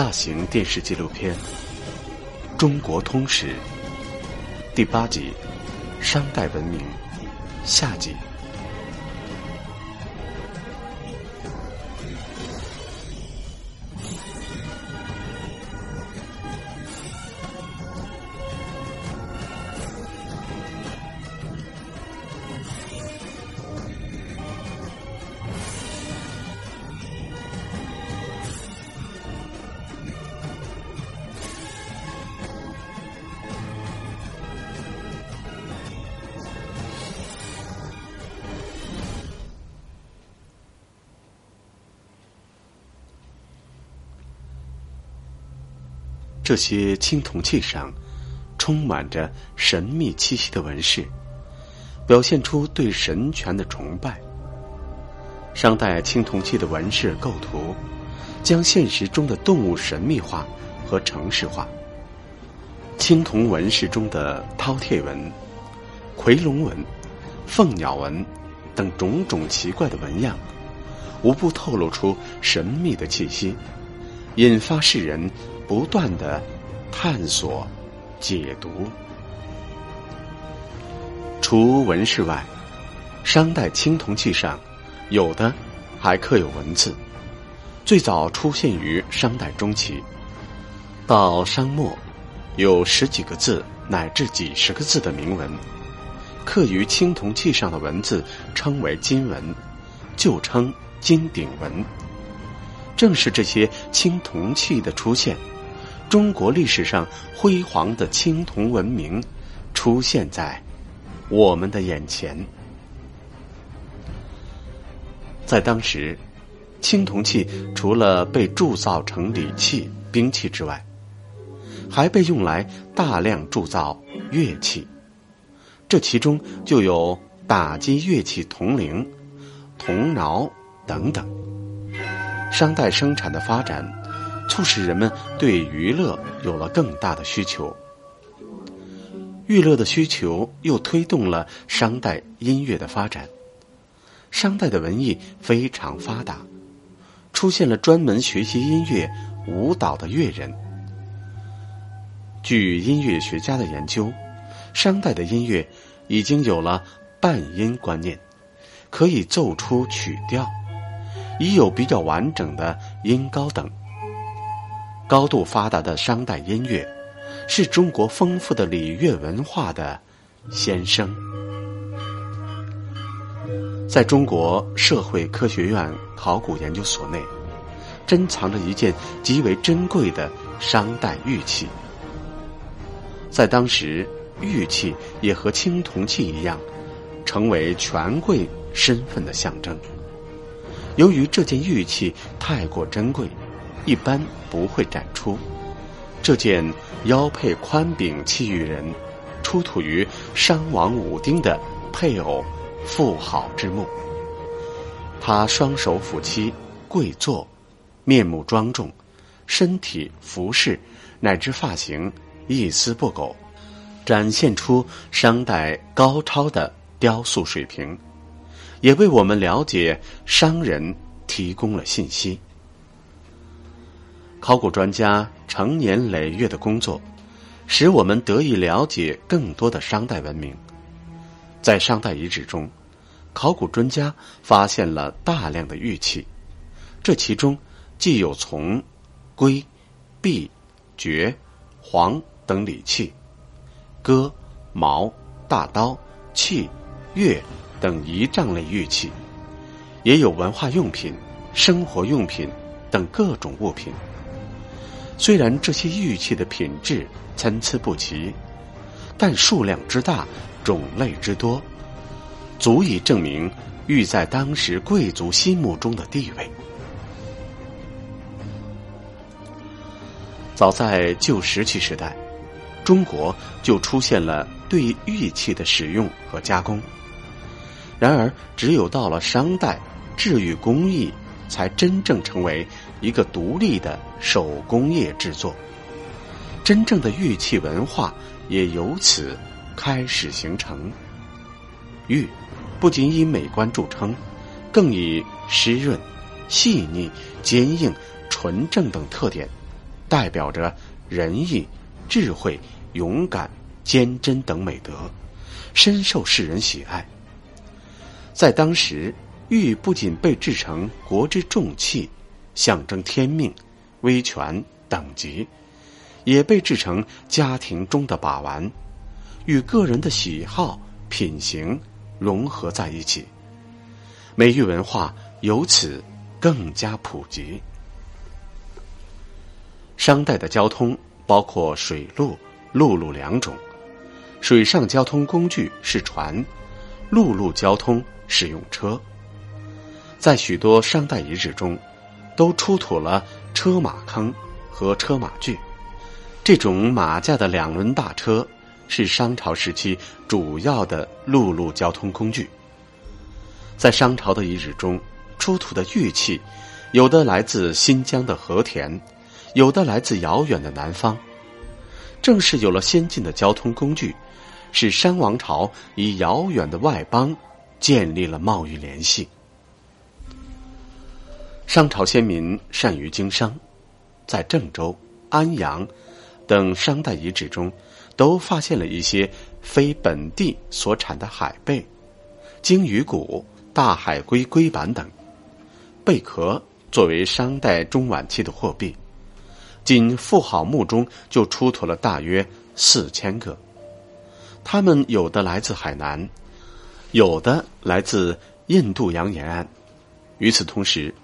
大型电视纪录片《中国通史》第八集：商代文明下集。这些青铜器上充满着神秘气息的纹饰，表现出对神权的崇拜。商代青铜器的纹饰构图，将现实中的动物神秘化和城市化。青铜纹饰中的饕餮纹、夔龙纹、凤鸟纹等种种奇怪的纹样，无不透露出神秘的气息，引发世人。不断的探索、解读。除纹饰外，商代青铜器上有的还刻有文字，最早出现于商代中期。到商末，有十几个字乃至几十个字的铭文，刻于青铜器上的文字称为金文，旧称金鼎文。正是这些青铜器的出现。中国历史上辉煌的青铜文明出现在我们的眼前。在当时，青铜器除了被铸造成礼器、兵器之外，还被用来大量铸造乐器。这其中就有打击乐器铜铃、铜铙等等。商代生产的发展。促使人们对娱乐有了更大的需求，娱乐的需求又推动了商代音乐的发展。商代的文艺非常发达，出现了专门学习音乐、舞蹈的乐人。据音乐学家的研究，商代的音乐已经有了半音观念，可以奏出曲调，已有比较完整的音高等。高度发达的商代音乐，是中国丰富的礼乐文化的先声。在中国社会科学院考古研究所内，珍藏着一件极为珍贵的商代玉器。在当时，玉器也和青铜器一样，成为权贵身份的象征。由于这件玉器太过珍贵。一般不会展出。这件腰佩宽柄器玉人，出土于商王武丁的配偶妇好之墓。他双手抚膝跪坐，面目庄重，身体服饰乃至发型一丝不苟，展现出商代高超的雕塑水平，也为我们了解商人提供了信息。考古专家成年累月的工作，使我们得以了解更多的商代文明。在商代遗址中，考古专家发现了大量的玉器，这其中既有从、圭、璧、爵、黄等礼器，戈、矛、大刀、器、钺等仪仗类玉器，也有文化用品、生活用品等各种物品。虽然这些玉器的品质参差不齐，但数量之大、种类之多，足以证明玉在当时贵族心目中的地位。早在旧石器时代，中国就出现了对玉器的使用和加工。然而，只有到了商代，制玉工艺才真正成为。一个独立的手工业制作，真正的玉器文化也由此开始形成。玉不仅以美观著称，更以湿润、细腻、坚硬、纯正等特点，代表着仁义、智慧、勇敢、坚贞等美德，深受世人喜爱。在当时，玉不仅被制成国之重器，象征天命、威权、等级，也被制成家庭中的把玩，与个人的喜好、品行融合在一起，美玉文化由此更加普及。商代的交通包括水路、陆路两种。水上交通工具是船，陆路交通使用车。在许多商代遗址中，都出土了车马坑和车马具。这种马架的两轮大车是商朝时期主要的陆路交通工具。在商朝的遗址中出土的玉器，有的来自新疆的和田。有的来自遥远的南方，正是有了先进的交通工具，使商王朝与遥远的外邦建立了贸易联系。商朝先民善于经商，在郑州、安阳等商代遗址中，都发现了一些非本地所产的海贝、鲸鱼骨、大海龟龟板等贝壳，作为商代中晚期的货币。仅妇好墓中就出土了大约四千个，它们有的来自海南，有的来自印度洋沿岸。与此同时，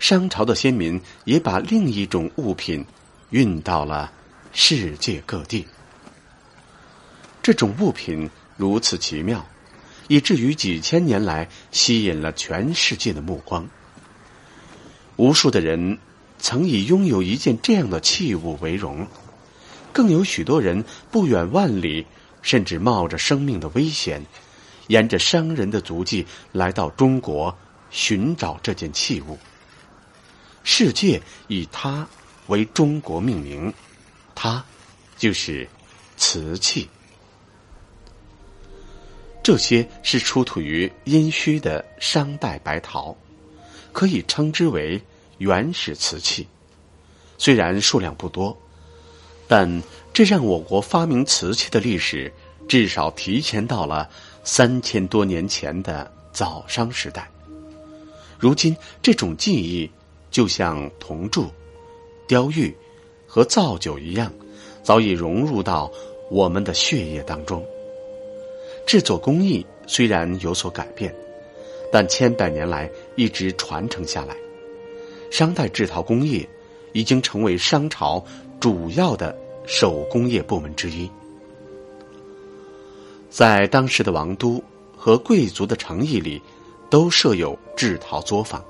商朝的先民也把另一种物品运到了世界各地。这种物品如此奇妙，以至于几千年来吸引了全世界的目光。无数的人。曾以拥有一件这样的器物为荣，更有许多人不远万里，甚至冒着生命的危险，沿着商人的足迹来到中国寻找这件器物。世界以它为中国命名，它就是瓷器。这些是出土于殷墟的商代白陶，可以称之为。原始瓷器，虽然数量不多，但这让我国发明瓷器的历史至少提前到了三千多年前的早商时代。如今，这种技艺就像铜铸、雕玉和造酒一样，早已融入到我们的血液当中。制作工艺虽然有所改变，但千百年来一直传承下来。商代制陶工业已经成为商朝主要的手工业部门之一。在当时的王都和贵族的城邑里，都设有制陶作坊。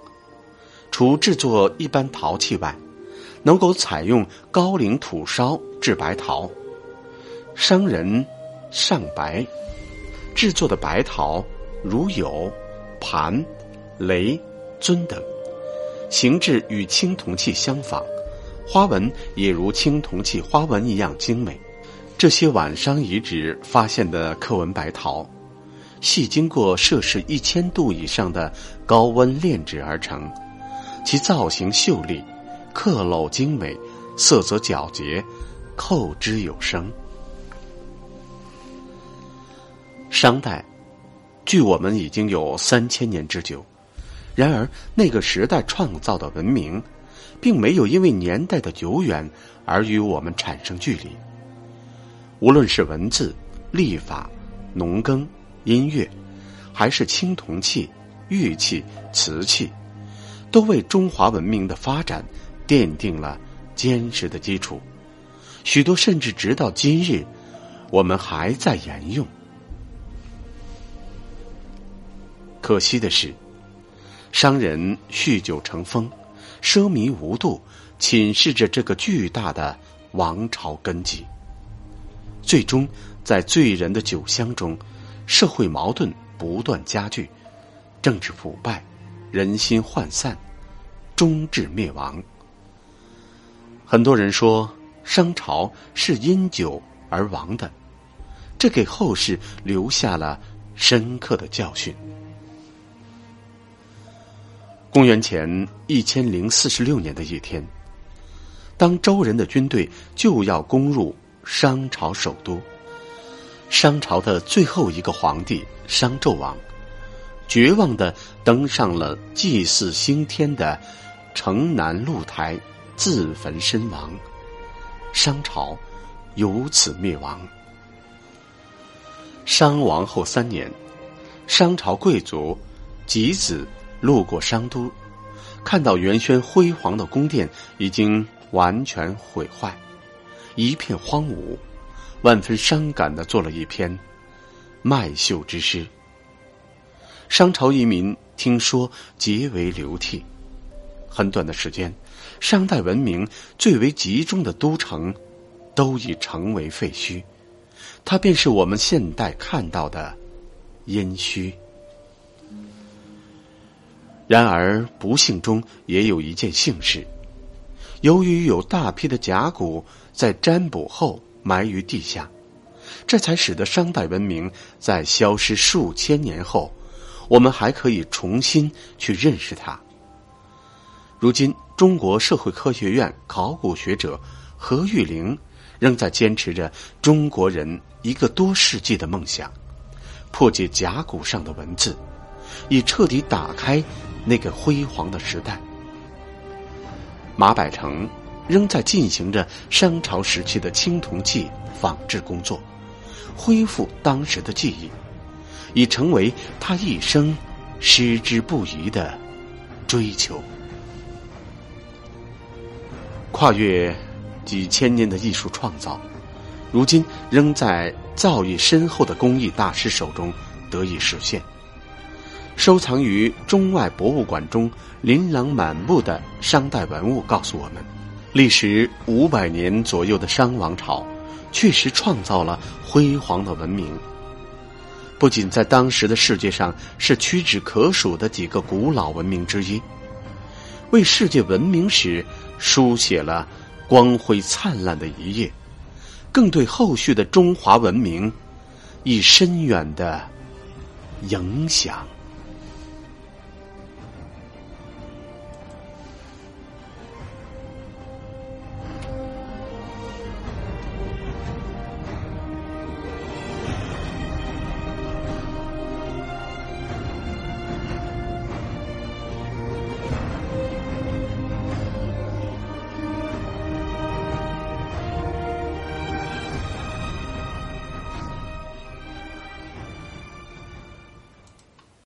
除制作一般陶器外，能够采用高岭土烧制白陶，商人上白制作的白陶，如有盘、雷、尊等。形制与青铜器相仿，花纹也如青铜器花纹一样精美。这些晚商遗址发现的刻纹白陶，系经过摄氏一千度以上的高温炼制而成，其造型秀丽，刻镂精美，色泽皎洁，扣之有声。商代，距我们已经有三千年之久。然而，那个时代创造的文明，并没有因为年代的久远而与我们产生距离。无论是文字、历法、农耕、音乐，还是青铜器、玉器、瓷器，都为中华文明的发展奠定了坚实的基础。许多甚至直到今日，我们还在沿用。可惜的是。商人酗酒成风，奢靡无度，侵蚀着这个巨大的王朝根基。最终，在醉人的酒香中，社会矛盾不断加剧，政治腐败，人心涣散，终至灭亡。很多人说，商朝是因酒而亡的，这给后世留下了深刻的教训。公元前一千零四十六年的一天，当周人的军队就要攻入商朝首都，商朝的最后一个皇帝商纣王，绝望的登上了祭祀星天的城南露台，自焚身亡，商朝由此灭亡。商王后三年，商朝贵族吉子路过商都，看到原先辉煌的宫殿已经完全毁坏，一片荒芜，万分伤感的做了一篇麦秀之诗。商朝移民听说，皆为流涕。很短的时间，商代文明最为集中的都城，都已成为废墟。它便是我们现代看到的殷墟。然而，不幸中也有一件幸事。由于有大批的甲骨在占卜后埋于地下，这才使得商代文明在消失数千年后，我们还可以重新去认识它。如今，中国社会科学院考古学者何玉玲仍在坚持着中国人。一个多世纪的梦想，破解甲骨上的文字，以彻底打开那个辉煌的时代。马百成仍在进行着商朝时期的青铜器仿制工作，恢复当时的记忆，已成为他一生矢志不渝的追求。跨越几千年的艺术创造。如今仍在造诣深厚的工艺大师手中得以实现。收藏于中外博物馆中琳琅满目的商代文物告诉我们，历时五百年左右的商王朝，确实创造了辉煌的文明。不仅在当时的世界上是屈指可数的几个古老文明之一，为世界文明史书写了光辉灿烂的一页。更对后续的中华文明以深远的影响。